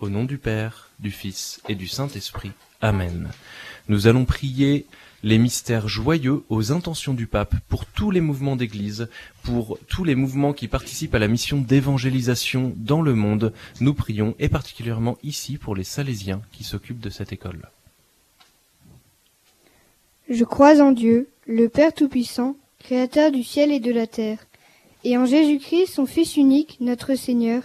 Au nom du Père, du Fils et du Saint-Esprit. Amen. Nous allons prier les mystères joyeux aux intentions du pape pour tous les mouvements d'église, pour tous les mouvements qui participent à la mission d'évangélisation dans le monde. Nous prions et particulièrement ici pour les Salésiens qui s'occupent de cette école. Je crois en Dieu, le Père Tout-Puissant, Créateur du ciel et de la terre, et en Jésus-Christ, son Fils unique, notre Seigneur,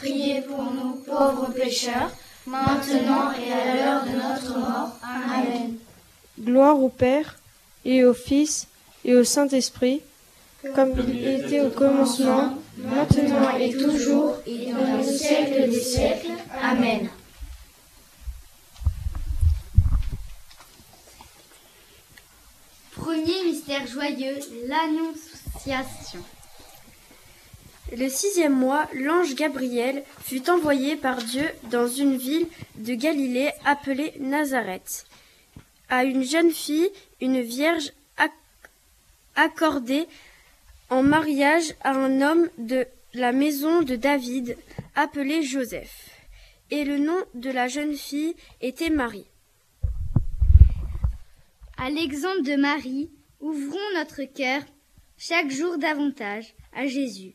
Priez pour nous pauvres pécheurs, maintenant et à l'heure de notre mort. Amen. Gloire au Père, et au Fils, et au Saint-Esprit, comme il était au commencement, maintenant et toujours, et dans le siècle des siècles. Amen. Premier mystère joyeux, l'Annonciation. Le sixième mois, l'ange Gabriel fut envoyé par Dieu dans une ville de Galilée appelée Nazareth, à une jeune fille, une vierge accordée en mariage à un homme de la maison de David, appelé Joseph. Et le nom de la jeune fille était Marie. À l'exemple de Marie, ouvrons notre cœur chaque jour davantage à Jésus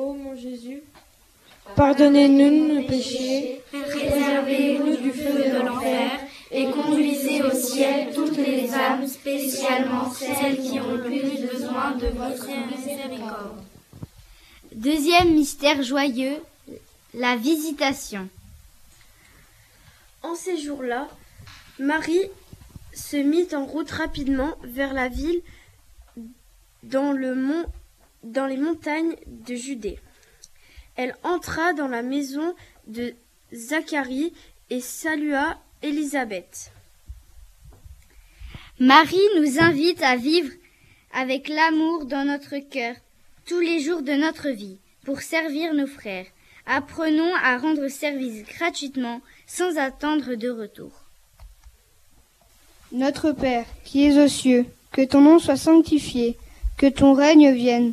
Ô mon Jésus, pardonnez-nous nos péchés, préservez-nous du feu de l'enfer, et conduisez au ciel toutes les âmes, spécialement celles qui ont le plus besoin de votre miséricorde. Deuxième mystère joyeux, la visitation. En ces jours-là, Marie se mit en route rapidement vers la ville dans, le mont, dans les montagnes de Judée. Elle entra dans la maison de Zacharie et salua Élisabeth. Marie nous invite à vivre avec l'amour dans notre cœur tous les jours de notre vie pour servir nos frères. Apprenons à rendre service gratuitement sans attendre de retour. Notre Père, qui es aux cieux, que ton nom soit sanctifié, que ton règne vienne,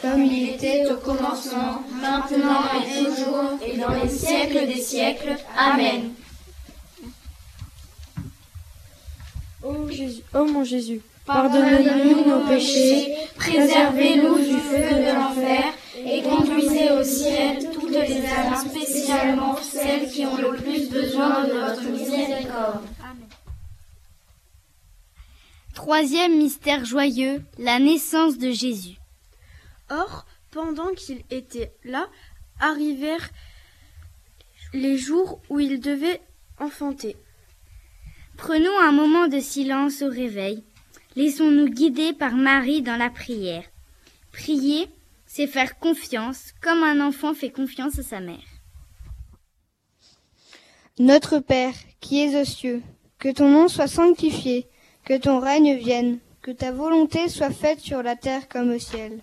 comme il était au commencement, maintenant et toujours, et dans les siècles des siècles. Amen. Ô Jésus, ô mon Jésus, pardonnez-nous nos péchés, préservez-nous du feu de l'enfer, et conduisez au ciel toutes les âmes, spécialement celles qui ont le plus besoin de votre miséricorde. Troisième mystère joyeux, la naissance de Jésus. Or, pendant qu'il était là, arrivèrent les jours où il devait enfanter. Prenons un moment de silence au réveil. Laissons-nous guider par Marie dans la prière. Prier, c'est faire confiance, comme un enfant fait confiance à sa mère. Notre Père, qui es aux cieux, que ton nom soit sanctifié, que ton règne vienne, que ta volonté soit faite sur la terre comme au ciel.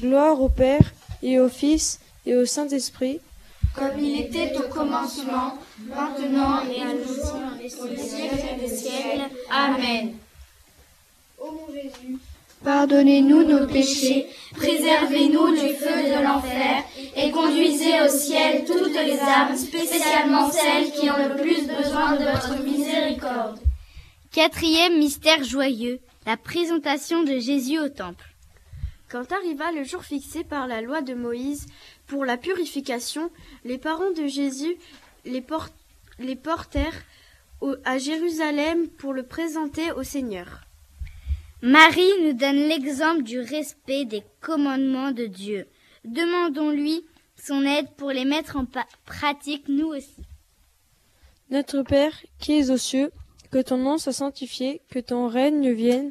Gloire au Père, et au Fils, et au Saint-Esprit, comme il était au commencement, maintenant et à toujours, et au siècle des siècles. Amen. Ô mon Jésus, Pardonnez-nous nos péchés, préservez-nous du feu de l'enfer, et conduisez au ciel toutes les âmes, spécialement celles qui ont le plus besoin de votre miséricorde. Quatrième mystère joyeux, la présentation de Jésus au temple. Quand arriva le jour fixé par la loi de Moïse pour la purification, les parents de Jésus les, por- les portèrent au- à Jérusalem pour le présenter au Seigneur. Marie nous donne l'exemple du respect des commandements de Dieu. Demandons-lui son aide pour les mettre en pratique nous aussi. Notre Père, qui es aux cieux, que ton nom soit sanctifié, que ton règne vienne,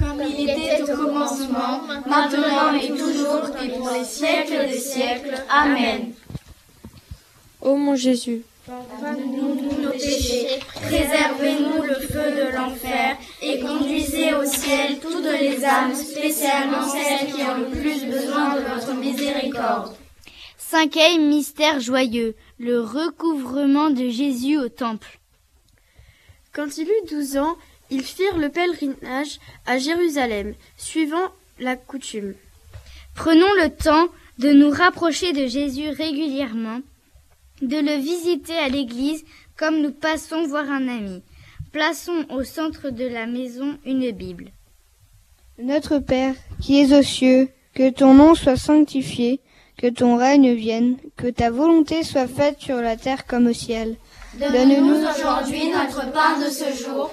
Comme il était au commencement, maintenant et toujours, et pour les siècles des siècles. Amen. Ô mon Jésus, Pardonnez-nous nos péchés, préservez-nous le feu de l'enfer, et conduisez au ciel toutes les âmes, spécialement celles qui ont le plus besoin de votre miséricorde. Cinquième mystère joyeux, le recouvrement de Jésus au temple. Quand il eut douze ans, ils firent le pèlerinage à Jérusalem, suivant la coutume. Prenons le temps de nous rapprocher de Jésus régulièrement, de le visiter à l'église comme nous passons voir un ami. Plaçons au centre de la maison une Bible. Notre Père, qui es aux cieux, que ton nom soit sanctifié, que ton règne vienne, que ta volonté soit faite sur la terre comme au ciel. Donne-nous aujourd'hui notre pain de ce jour.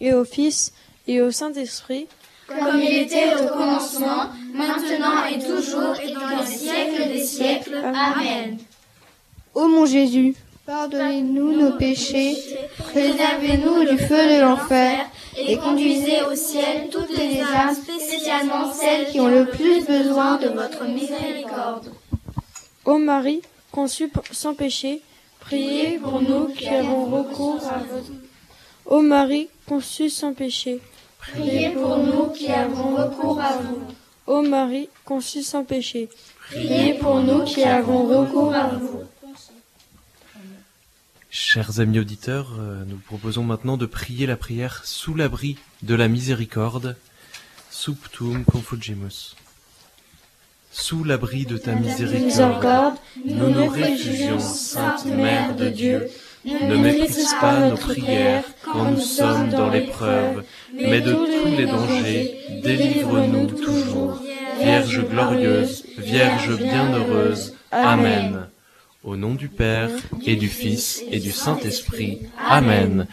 et au Fils, et au Saint-Esprit, Comme il était au commencement, maintenant et toujours, et dans les siècles des siècles. Amen. Ô mon Jésus, pardonnez-nous nos péchés, préservez-nous du feu de l'enfer, et conduisez au ciel toutes les âmes, spécialement celles qui ont le plus besoin de votre miséricorde. Ô Marie, conçue sans péché, priez pour nous qui avons recours à votre... Ô Marie, conçue sans péché, Priez pour nous qui avons recours à vous. Ô Marie, conçue sans péché, Priez pour nous qui avons recours à vous. Chers amis auditeurs, euh, nous proposons maintenant de prier la prière sous l'abri de la miséricorde, Subtum confugimus. Sous l'abri de ta miséricorde, nous nous réfugions, Sainte Mère de Dieu. Ne méprise pas nos prières quand nous sommes dans l'épreuve, mais de tous les dangers, délivre-nous toujours. Vierge glorieuse, Vierge bienheureuse. Amen. Au nom du Père, et du Fils, et du Saint-Esprit. Amen.